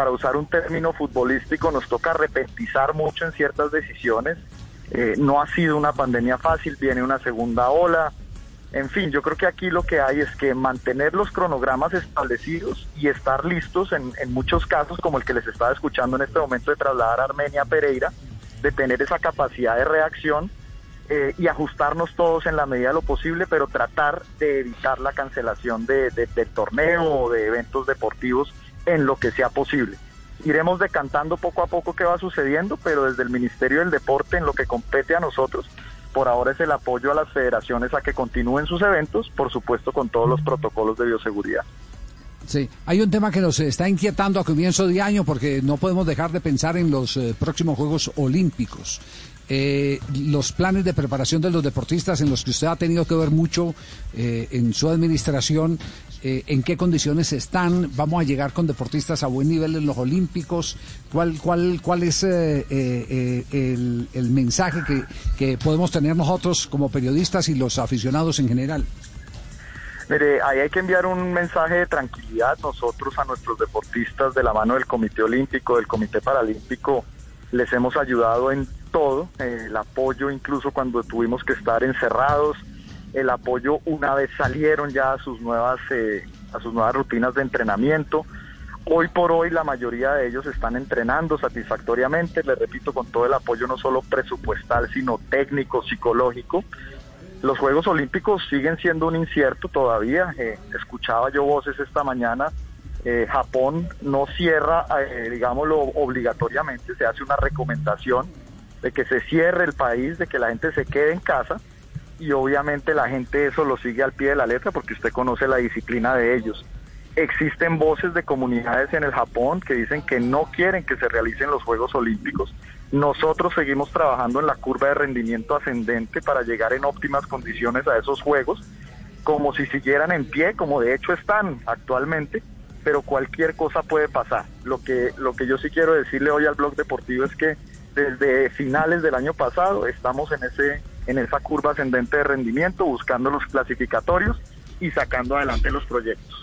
para usar un término futbolístico, nos toca repentizar mucho en ciertas decisiones. Eh, no ha sido una pandemia fácil, viene una segunda ola. En fin, yo creo que aquí lo que hay es que mantener los cronogramas establecidos y estar listos en, muchos casos, como el que les estaba escuchando en este momento de trasladar a Armenia Pereira, de tener esa capacidad de reacción eh, y ajustarnos todos en la medida de lo posible, pero tratar de evitar la cancelación de, de, torneo o de eventos deportivos en lo que sea posible. Iremos decantando poco a poco qué va sucediendo, pero desde el Ministerio del Deporte, en lo que compete a nosotros, por ahora es el apoyo a las federaciones a que continúen sus eventos, por supuesto con todos los protocolos de bioseguridad. Sí, hay un tema que nos está inquietando a comienzo de año porque no podemos dejar de pensar en los eh, próximos Juegos Olímpicos. Eh, los planes de preparación de los deportistas en los que usted ha tenido que ver mucho eh, en su administración, eh, en qué condiciones están, vamos a llegar con deportistas a buen nivel en los Olímpicos, cuál, cuál, cuál es eh, eh, el, el, mensaje que, que podemos tener nosotros como periodistas y los aficionados en general. Mire, ahí hay que enviar un mensaje de tranquilidad. Nosotros a nuestros deportistas de la mano del Comité Olímpico, del Comité Paralímpico, les hemos ayudado en todo, eh, el apoyo incluso cuando tuvimos que estar encerrados, el apoyo una vez salieron ya a sus nuevas eh, a sus nuevas rutinas de entrenamiento. Hoy por hoy la mayoría de ellos están entrenando satisfactoriamente, les repito, con todo el apoyo no solo presupuestal, sino técnico, psicológico. Los Juegos Olímpicos siguen siendo un incierto todavía. Eh, escuchaba yo voces esta mañana. Eh, Japón no cierra, eh, digámoslo, obligatoriamente. Se hace una recomendación de que se cierre el país, de que la gente se quede en casa. Y obviamente la gente eso lo sigue al pie de la letra porque usted conoce la disciplina de ellos. Existen voces de comunidades en el Japón que dicen que no quieren que se realicen los Juegos Olímpicos. Nosotros seguimos trabajando en la curva de rendimiento ascendente para llegar en óptimas condiciones a esos Juegos, como si siguieran en pie, como de hecho están actualmente, pero cualquier cosa puede pasar. Lo que, lo que yo sí quiero decirle hoy al blog deportivo es que desde finales del año pasado estamos en, ese, en esa curva ascendente de rendimiento, buscando los clasificatorios y sacando adelante los proyectos.